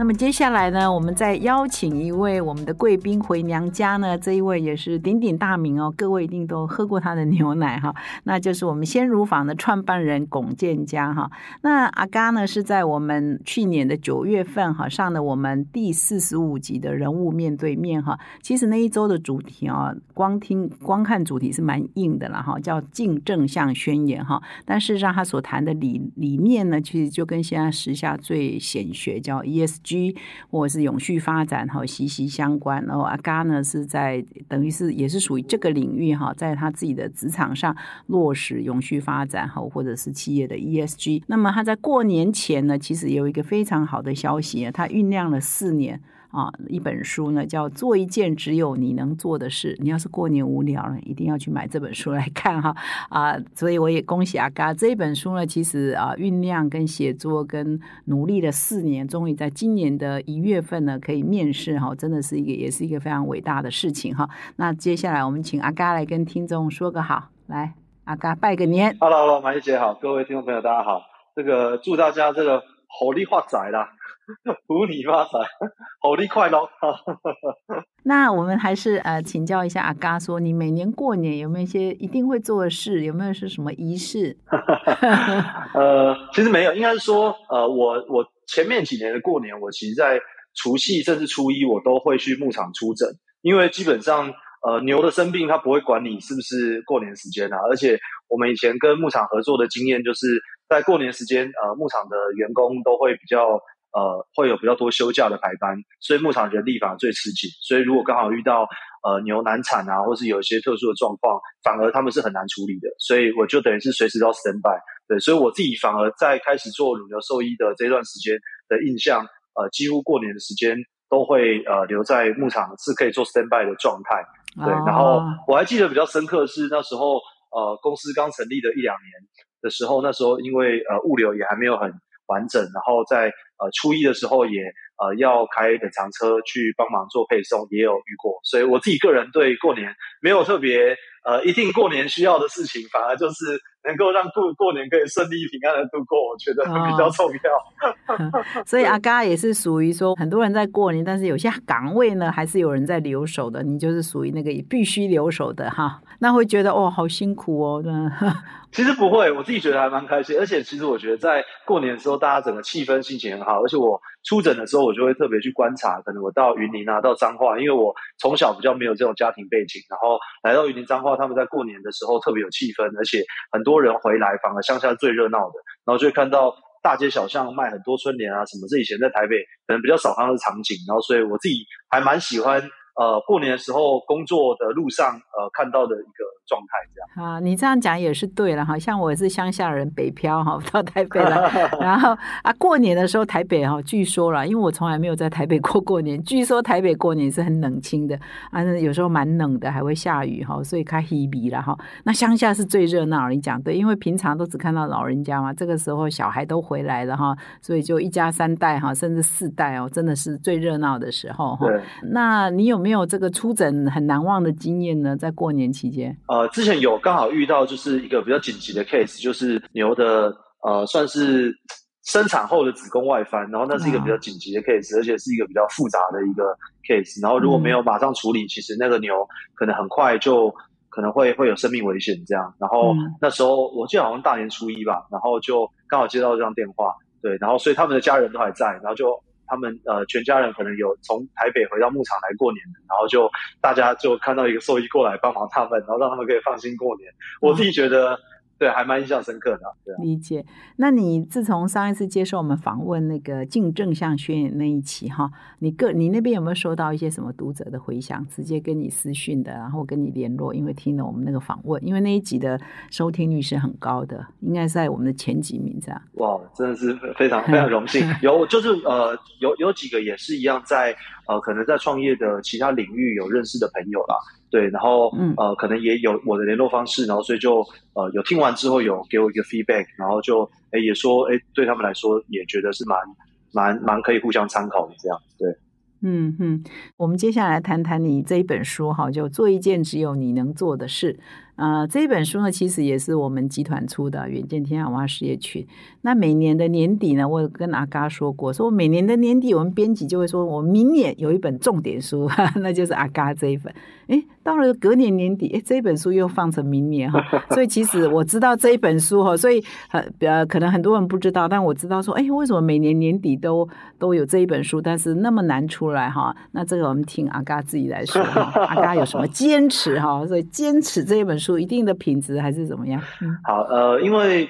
那么接下来呢，我们再邀请一位我们的贵宾回娘家呢。这一位也是鼎鼎大名哦，各位一定都喝过他的牛奶哈。那就是我们鲜乳坊的创办人龚建家哈。那阿嘎呢是在我们去年的九月份哈上的我们第四十五集的人物面对面哈。其实那一周的主题啊，光听光看主题是蛮硬的了哈，叫净正向宣言哈。但是让他所谈的理理念呢，其实就跟现在时下最显学叫 ESG。居或者是永续发展哈息息相关，然后阿嘎呢是在等于是也是属于这个领域哈，在他自己的职场上落实永续发展哈，或者是企业的 ESG。那么他在过年前呢，其实有一个非常好的消息，他酝酿了四年。啊，一本书呢，叫做一件只有你能做的事。你要是过年无聊了，一定要去买这本书来看哈啊！所以我也恭喜阿嘎这一本书呢，其实啊酝酿跟写作跟努力了四年，终于在今年的一月份呢可以面试哈，真的是一个也是一个非常伟大的事情哈。那接下来我们请阿嘎来跟听众说个好，来阿嘎拜个年。Hello，Hello，马姐好，各位听众朋友大家好，这个祝大家这个好利发仔啦！福你发财，好利快乐。那我们还是呃，请教一下阿嘎，说你每年过年有没有一些一定会做的事？有没有是什么仪式？呃，其实没有，应该是说，呃，我我前面几年的过年，我其实在除夕甚至初一，我都会去牧场出诊，因为基本上，呃，牛的生病，它不会管你是不是过年时间啊，而且我们以前跟牧场合作的经验就是。在过年时间，呃，牧场的员工都会比较。呃，会有比较多休假的排班，所以牧场人力反而最吃紧。所以如果刚好遇到呃牛难产啊，或是有一些特殊的状况，反而他们是很难处理的。所以我就等于是随时都要 stand by。对，所以我自己反而在开始做乳牛兽医的这段时间的印象，呃，几乎过年的时间都会呃留在牧场是可以做 stand by 的状态。对，然后我还记得比较深刻是那时候呃公司刚成立的一两年的时候，那时候因为呃物流也还没有很。完整，然后在呃初一的时候也呃要开冷藏车去帮忙做配送，也有遇过，所以我自己个人对过年没有特别呃一定过年需要的事情，反而就是能够让过过年可以顺利平安的度过，我觉得比较重要。所以阿嘎也是属于说很多人在过年，但是有些岗位呢还是有人在留守的，你就是属于那个必须留守的哈，那会觉得哦好辛苦哦，真的。其实不会，我自己觉得还蛮开心，而且其实我觉得在过年的时候，大家整个气氛心情很好。而且我出诊的时候，我就会特别去观察，可能我到云林啊，到彰化，因为我从小比较没有这种家庭背景，然后来到云林彰化，他们在过年的时候特别有气氛，而且很多人回来，反而乡下最热闹的，然后就会看到大街小巷卖很多春联啊什么，这以前在台北可能比较少看到的场景，然后所以我自己还蛮喜欢。呃，过年的时候工作的路上，呃，看到的一个状态这样啊，你这样讲也是对了哈。像我也是乡下人，北漂哈，到台北来，然后啊，过年的时候台北哈，据说了，因为我从来没有在台北过过年，据说台北过年是很冷清的啊，有时候蛮冷的，还会下雨哈，所以开 hebe 了哈。那乡下是最热闹，你讲对，因为平常都只看到老人家嘛，这个时候小孩都回来了哈，所以就一家三代哈，甚至四代哦，真的是最热闹的时候哈。那你有没有？没有这个出诊很难忘的经验呢，在过年期间。呃，之前有刚好遇到，就是一个比较紧急的 case，就是牛的呃，算是生产后的子宫外翻，然后那是一个比较紧急的 case，而且是一个比较复杂的一个 case。然后如果没有马上处理，其实那个牛可能很快就可能会会有生命危险这样。然后那时候我记得好像大年初一吧，然后就刚好接到这张电话，对，然后所以他们的家人都还在，然后就。他们呃，全家人可能有从台北回到牧场来过年，然后就大家就看到一个兽医过来帮忙他们，然后让他们可以放心过年。我自己觉得。对，还蛮印象深刻的。对，理解。那你自从上一次接受我们访问那个进正向宣言那一期哈，你个你那边有没有收到一些什么读者的回响？直接跟你私讯的，然后跟你联络，因为听了我们那个访问，因为那一集的收听率是很高的，应该是在我们的前几名这样。哇，真的是非常非常荣幸。有就是呃，有有几个也是一样，在呃，可能在创业的其他领域有认识的朋友啦。对，然后呃，可能也有我的联络方式，然后所以就呃有听完之后有给我一个 feedback，然后就哎也说哎对他们来说也觉得是蛮蛮蛮可以互相参考的这样，对，嗯哼，我们接下来谈谈你这一本书哈，就做一件只有你能做的事。呃，这一本书呢，其实也是我们集团出的《远见天下文化事业群》。那每年的年底呢，我有跟阿嘎说过，说每年的年底，我们编辑就会说，我明年有一本重点书，那就是阿嘎这一本。哎，到了隔年年底，哎，这一本书又放成明年哈。所以其实我知道这一本书哈，所以呃，可能很多人不知道，但我知道说，哎，为什么每年年底都都有这一本书，但是那么难出来哈？那这个我们听阿嘎自己来说哈，阿嘎有什么坚持哈？所以坚持这一本书。有一定的品质还是怎么样？好，呃，因为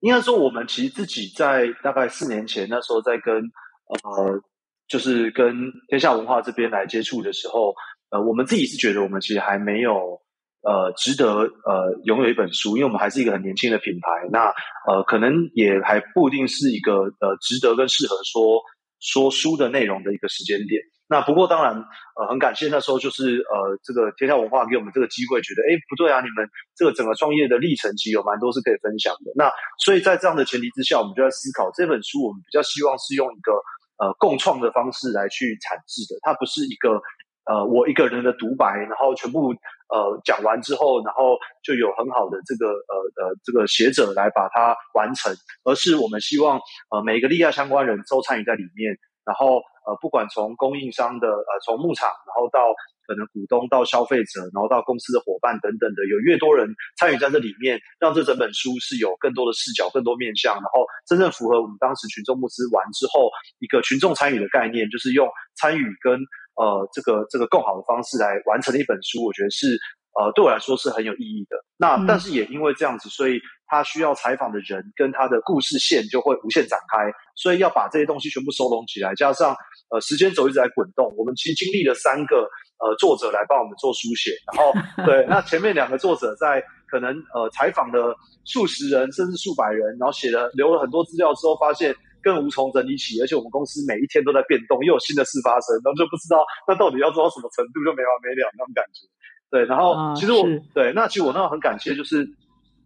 应该说我们其实自己在大概四年前那时候在跟呃，就是跟天下文化这边来接触的时候，呃，我们自己是觉得我们其实还没有呃值得呃拥有一本书，因为我们还是一个很年轻的品牌，那呃可能也还不一定是一个呃值得跟适合说说书的内容的一个时间点。那不过当然，呃，很感谢那时候就是呃，这个天下文化给我们这个机会，觉得哎不对啊，你们这个整个创业的历程其实有蛮多是可以分享的。那所以在这样的前提之下，我们就在思考这本书，我们比较希望是用一个呃共创的方式来去产制的，它不是一个呃我一个人的独白，然后全部呃讲完之后，然后就有很好的这个呃呃这个写者来把它完成，而是我们希望呃每个利亚相关人都参与在里面。然后呃，不管从供应商的呃，从牧场，然后到可能股东，到消费者，然后到公司的伙伴等等的，有越多人参与在这里面，让这整本书是有更多的视角、更多面向，然后真正符合我们当时群众募资完之后一个群众参与的概念，就是用参与跟呃这个这个更好的方式来完成的一本书，我觉得是呃对我来说是很有意义的。那但是也因为这样子，所以他需要采访的人跟他的故事线就会无限展开，所以要把这些东西全部收拢起来，加上呃时间轴一直在滚动，我们其实经历了三个呃作者来帮我们做书写，然后 对，那前面两个作者在可能呃采访了数十人甚至数百人，然后写了留了很多资料之后，发现更无从整理起，而且我们公司每一天都在变动，又有新的事发生，然后就不知道那到底要做到什么程度，就没完没了那种感觉。对，然后其实我对那其实我那很感谢，就是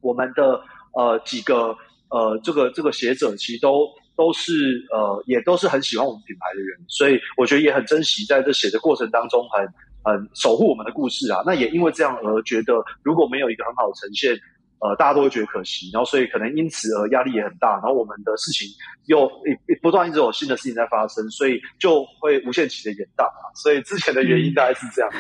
我们的呃几个呃这个这个写者，其实都都是呃也都是很喜欢我们品牌的人，所以我觉得也很珍惜在这写的过程当中，很很守护我们的故事啊。那也因为这样而觉得，如果没有一个很好的呈现。呃，大家都会觉得可惜，然后所以可能因此而压力也很大，然后我们的事情又一不断一直有新的事情在发生，所以就会无限期的延宕所以之前的原因大概是这样。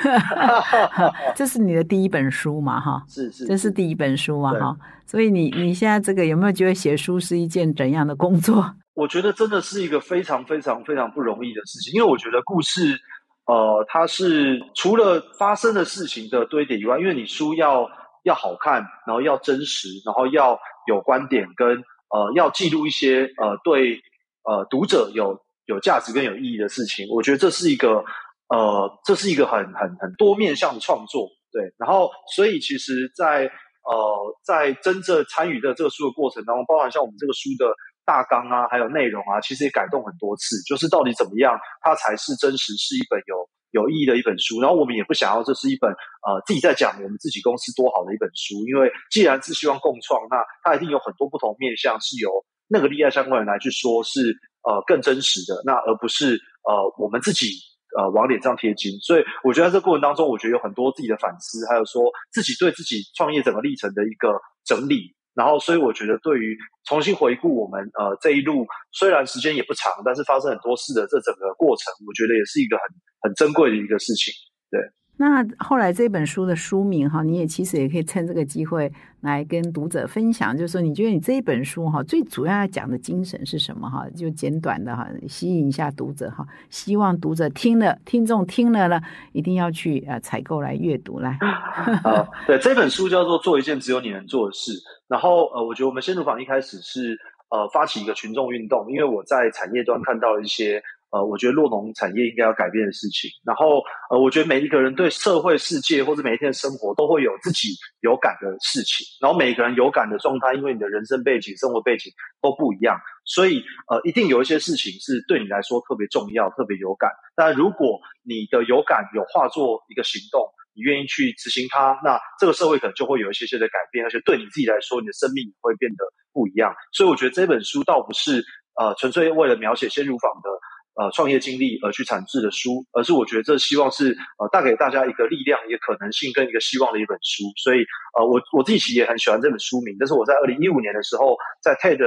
这是你的第一本书嘛？哈，是是，这是第一本书嘛？哈，所以你你现在这个有没有觉得写书是一件怎样的工作？我觉得真的是一个非常非常非常不容易的事情，因为我觉得故事，呃，它是除了发生的事情的堆叠以外，因为你书要。要好看，然后要真实，然后要有观点，跟呃要记录一些呃对呃读者有有价值跟有意义的事情。我觉得这是一个呃这是一个很很很多面向的创作，对。然后所以其实，在呃在真正参与的这个书的过程当中，包含像我们这个书的大纲啊，还有内容啊，其实也改动很多次。就是到底怎么样，它才是真实，是一本有。有意义的一本书，然后我们也不想要这是一本呃自己在讲我们自己公司多好的一本书，因为既然是希望共创，那它一定有很多不同面向是由那个利害相关人来去说，是呃更真实的，那而不是呃我们自己呃往脸上贴金。所以我觉得在这过程当中，我觉得有很多自己的反思，还有说自己对自己创业整个历程的一个整理。然后，所以我觉得，对于重新回顾我们呃这一路，虽然时间也不长，但是发生很多事的这整个过程，我觉得也是一个很很珍贵的一个事情，对。那后来这本书的书名哈，你也其实也可以趁这个机会来跟读者分享，就是说你觉得你这一本书哈，最主要要讲的精神是什么哈？就简短的哈，吸引一下读者哈，希望读者听了，听众听了呢，一定要去呃采购来阅读来。啊，对，这本书叫做《做一件只有你能做的事》，然后呃，我觉得我们先读坊一开始是呃发起一个群众运动，因为我在产业端看到了一些。呃，我觉得洛农产业应该要改变的事情。然后，呃，我觉得每一个人对社会世界或者每一天的生活都会有自己有感的事情。然后，每个人有感的状态，因为你的人生背景、生活背景都不一样，所以呃，一定有一些事情是对你来说特别重要、特别有感。但如果你的有感有化作一个行动，你愿意去执行它，那这个社会可能就会有一些些的改变，而且对你自己来说，你的生命也会变得不一样。所以，我觉得这本书倒不是呃纯粹为了描写先入坊的。呃，创业经历而去产制的书，而是我觉得这希望是呃带给大家一个力量、一个可能性跟一个希望的一本书。所以呃，我我自己也很喜欢这本书名。但是我在二零一五年的时候，在 TED 的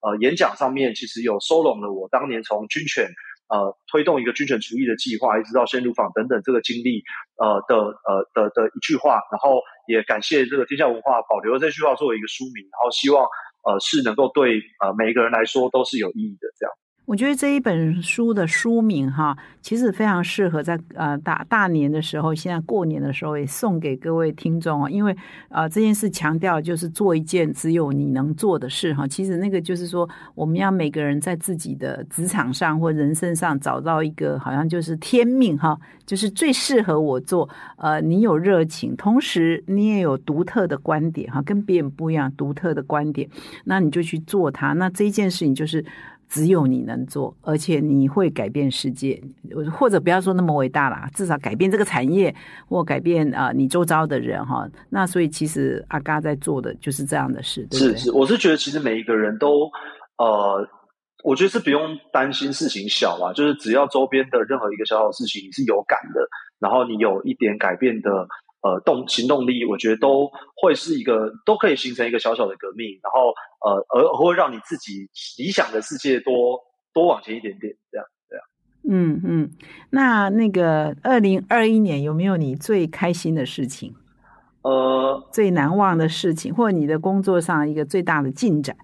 呃演讲上面，其实有收拢了我当年从军犬呃推动一个军犬厨艺的计划，一直到先入访等等这个经历呃的呃的的一句话。然后也感谢这个天下文化保留了这句话作为一个书名，然后希望呃是能够对呃每一个人来说都是有意义的这样。我觉得这一本书的书名哈，其实非常适合在呃大大年的时候，现在过年的时候也送给各位听众啊。因为啊这件事强调就是做一件只有你能做的事哈。其实那个就是说，我们要每个人在自己的职场上或人生上找到一个好像就是天命哈，就是最适合我做。呃，你有热情，同时你也有独特的观点哈，跟别人不一样，独特的观点，那你就去做它。那这一件事情就是。只有你能做，而且你会改变世界，或者不要说那么伟大啦，至少改变这个产业或改变啊你周遭的人哈。那所以其实阿嘎在做的就是这样的事，是是，我是觉得其实每一个人都呃，我觉得是不用担心事情小啊，就是只要周边的任何一个小小事情你是有感的，然后你有一点改变的。呃，动行动力，我觉得都会是一个，都可以形成一个小小的革命，然后呃，而会让你自己理想的世界多多往前一点点，这样，这样。嗯嗯，那那个二零二一年有没有你最开心的事情？呃，最难忘的事情，或者你的工作上一个最大的进展？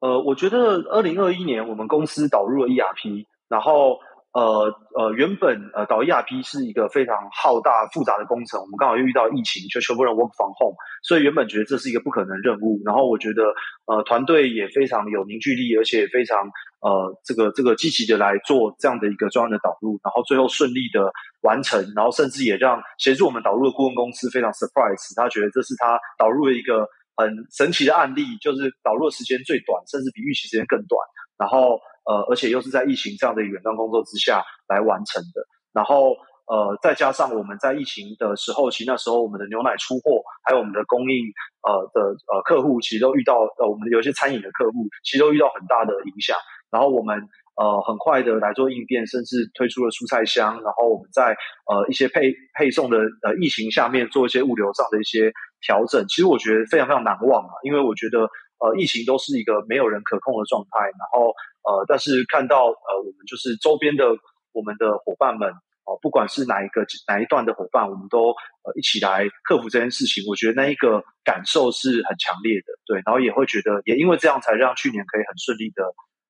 呃，我觉得二零二一年我们公司导入了 ERP，然后。呃呃，原本呃导 ERP 是一个非常浩大复杂的工程，我们刚好又遇到疫情，就全部人 work from home，所以原本觉得这是一个不可能任务。然后我觉得呃团队也非常有凝聚力，而且非常呃这个这个积极的来做这样的一个专业的导入，然后最后顺利的完成，然后甚至也让协助我们导入的顾问公司非常 surprise，他觉得这是他导入的一个很神奇的案例，就是导入的时间最短，甚至比预期时间更短，然后。呃，而且又是在疫情这样的远端工作之下来完成的。然后，呃，再加上我们在疫情的时候，其实那时候我们的牛奶出货，还有我们的供应，呃的呃客户，其实都遇到呃我们有些餐饮的客户，其实都遇到很大的影响。然后我们呃很快的来做应变，甚至推出了蔬菜箱。然后我们在呃一些配配送的呃疫情下面做一些物流上的一些调整。其实我觉得非常非常难忘啊，因为我觉得呃疫情都是一个没有人可控的状态，然后。呃，但是看到呃，我们就是周边的我们的伙伴们哦，不管是哪一个哪一段的伙伴，我们都呃一起来克服这件事情。我觉得那一个感受是很强烈的，对。然后也会觉得，也因为这样才让去年可以很顺利的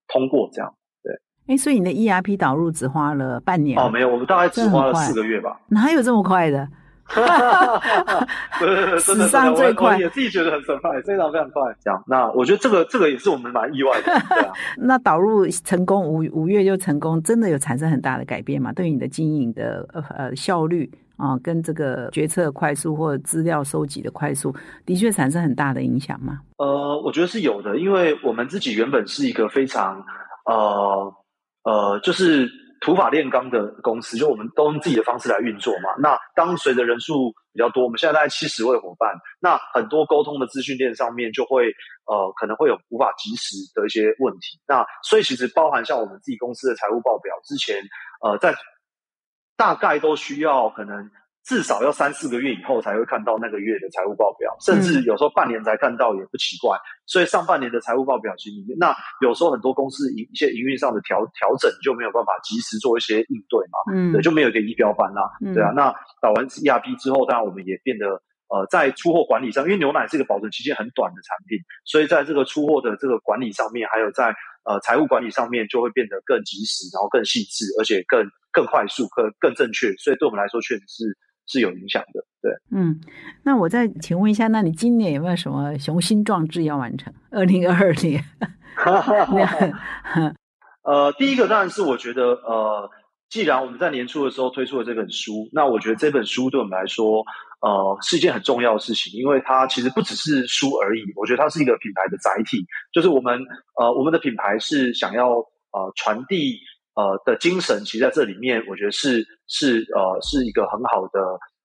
通过这样，对。哎，所以你的 ERP 导入只花了半年？哦，没有，我们大概只花了四个月吧。哪有这么快的？史上最快，也自己觉得很神快，非常非常快。这样，那我觉得这个这个也是我们蛮意外的。对啊，那导入成功五五月就成功，真的有产生很大的改变吗？对你的经营的呃呃效率啊，跟这个决策快速或者资料收集的快速，的确产生很大的影响吗？呃，我觉得是有的，因为我们自己原本是一个非常呃呃，就是。土法炼钢的公司，就我们都用自己的方式来运作嘛。那当随着人数比较多，我们现在大概七十位伙伴，那很多沟通的资讯链上面就会呃可能会有无法及时的一些问题。那所以其实包含像我们自己公司的财务报表，之前呃在大概都需要可能。至少要三四个月以后才会看到那个月的财务报表，甚至有时候半年才看到也不奇怪。所以上半年的财务报表其实，那有时候很多公司营一些营运上的调调整就没有办法及时做一些应对嘛，嗯，对，就没有一个仪表板啦，对啊。那导完 ERP 之后，当然我们也变得呃，在出货管理上，因为牛奶是一个保存期间很短的产品，所以在这个出货的这个管理上面，还有在呃财务管理上面，就会变得更及时，然后更细致，而且更更快速、更更正确。所以对我们来说，确实是。是有影响的，对，嗯，那我再请问一下，那你今年有没有什么雄心壮志要完成？二零二二年 呃，第一个当然是我觉得，呃，既然我们在年初的时候推出了这本书，那我觉得这本书对我们来说，呃，是一件很重要的事情，因为它其实不只是书而已，我觉得它是一个品牌的载体，就是我们，呃，我们的品牌是想要呃传递。呃的精神，其实在这里面，我觉得是是呃是一个很好的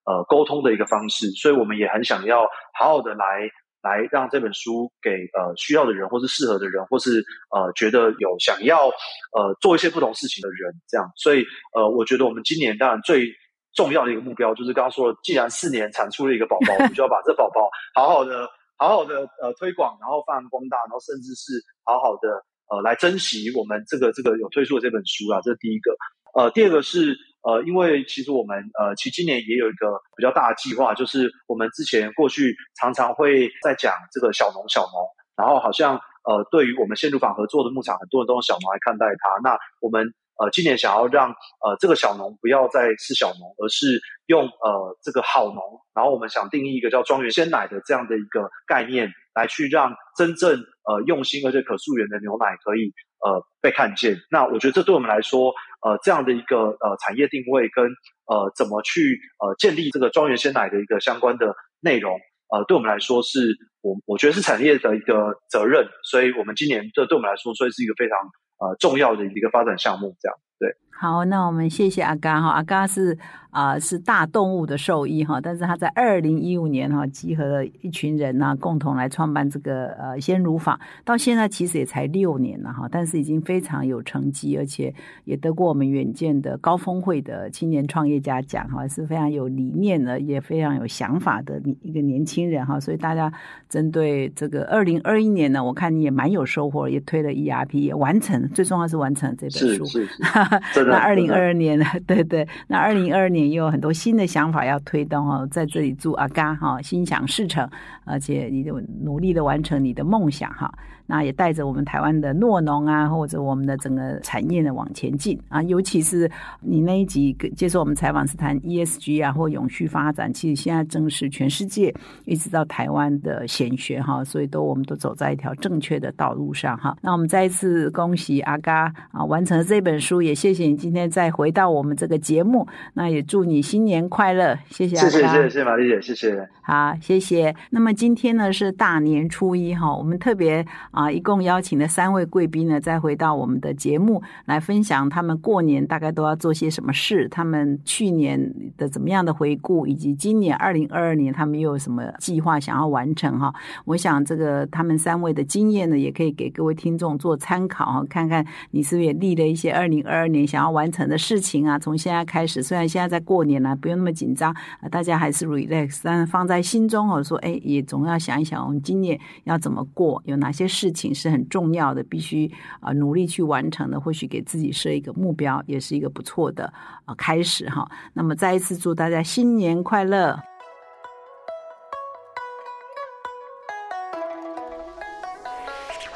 呃沟通的一个方式，所以我们也很想要好好的来来让这本书给呃需要的人，或是适合的人，或是呃觉得有想要呃做一些不同事情的人，这样。所以呃，我觉得我们今年当然最重要的一个目标，就是刚刚说，既然四年产出了一个宝宝，我们就要把这宝宝好好的好好的呃推广，然后发扬光大，然后甚至是好好的。呃，来珍惜我们这个这个有推出的这本书啊，这是第一个。呃，第二个是呃，因为其实我们呃，其实今年也有一个比较大的计划，就是我们之前过去常常会在讲这个小农小农，然后好像呃，对于我们线路坊合作的牧场，很多人都用小农来看待它。那我们呃，今年想要让呃这个小农不要再是小农，而是用呃这个好农，然后我们想定义一个叫庄园鲜奶的这样的一个概念，来去让真正。呃，用心而且可溯源的牛奶可以呃被看见。那我觉得这对我们来说，呃，这样的一个呃产业定位跟呃怎么去呃建立这个庄园鲜奶的一个相关的内容，呃，对我们来说是我我觉得是产业的一个责任。所以我们今年这对我们来说，所以是一个非常呃重要的一个发展项目。这样对。好，那我们谢谢阿嘎哈，阿嘎是。啊，是大动物的兽医哈，但是他在二零一五年哈，集合了一群人呢，共同来创办这个呃鲜乳坊，到现在其实也才六年了哈，但是已经非常有成绩，而且也得过我们远见的高峰会的青年创业家奖哈，是非常有理念的，也非常有想法的一个年轻人哈，所以大家针对这个二零二一年呢，我看你也蛮有收获，也推了 ERP，也完成，最重要是完成这本书，是是，那二零二二年呢？对对，那二零二二年又有很多新的想法要推动哦，在这里祝阿嘎哈心想事成，而且你就努力的完成你的梦想哈。那也带着我们台湾的诺农啊，或者我们的整个产业呢往前进啊。尤其是你那一集接受我们采访是谈 ESG 啊，或永续发展，其实现在正是全世界一直到台湾的显学哈，所以都我们都走在一条正确的道路上哈。那我们再一次恭喜阿嘎啊，完成了这本书，也谢谢你今天再回到我们这个节目。那也祝你新年快乐，谢谢阿嘎，谢谢谢谢玛丽姐，谢谢。好，谢谢。那么今天呢是大年初一哈，我们特别啊。啊，一共邀请了三位贵宾呢，再回到我们的节目来分享他们过年大概都要做些什么事，他们去年的怎么样的回顾，以及今年二零二二年他们又有什么计划想要完成哈。我想这个他们三位的经验呢，也可以给各位听众做参考哈，看看你是不是也立了一些二零二二年想要完成的事情啊。从现在开始，虽然现在在过年了，不用那么紧张啊，大家还是 relax，但放在心中哦，说哎，也总要想一想，我们今年要怎么过，有哪些事。事情是很重要的，必须啊努力去完成的。或许给自己设一个目标，也是一个不错的啊开始哈。那么再一次祝大家新年快乐。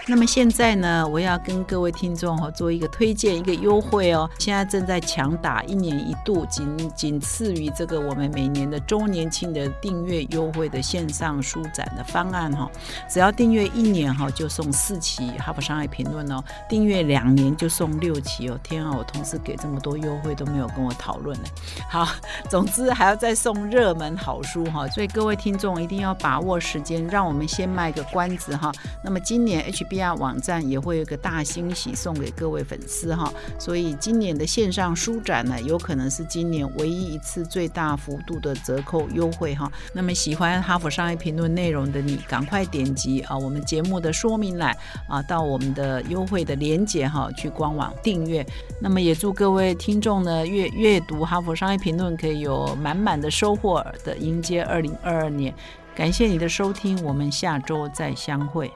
那么现在呢，我要跟各位听众哈做一个推荐，一个优惠哦。现在正在强打一年一度，仅仅次于这个我们每年的周年庆的订阅优惠的线上书展的方案哈。只要订阅一年哈，就送四期《哈佛商业评论》哦；订阅两年就送六期哦。天啊，我同事给这么多优惠都没有跟我讨论呢。好，总之还要再送热门好书哈，所以各位听众一定要把握时间，让我们先卖个关子哈。那么今年 HB。亚网站也会有个大惊喜送给各位粉丝哈，所以今年的线上书展呢，有可能是今年唯一一次最大幅度的折扣优惠哈。那么喜欢哈佛商业评论内容的你，赶快点击啊我们节目的说明栏啊，到我们的优惠的链接哈，去官网订阅。那么也祝各位听众呢阅阅读哈佛商业评论，可以有满满的收获的迎接二零二二年。感谢你的收听，我们下周再相会。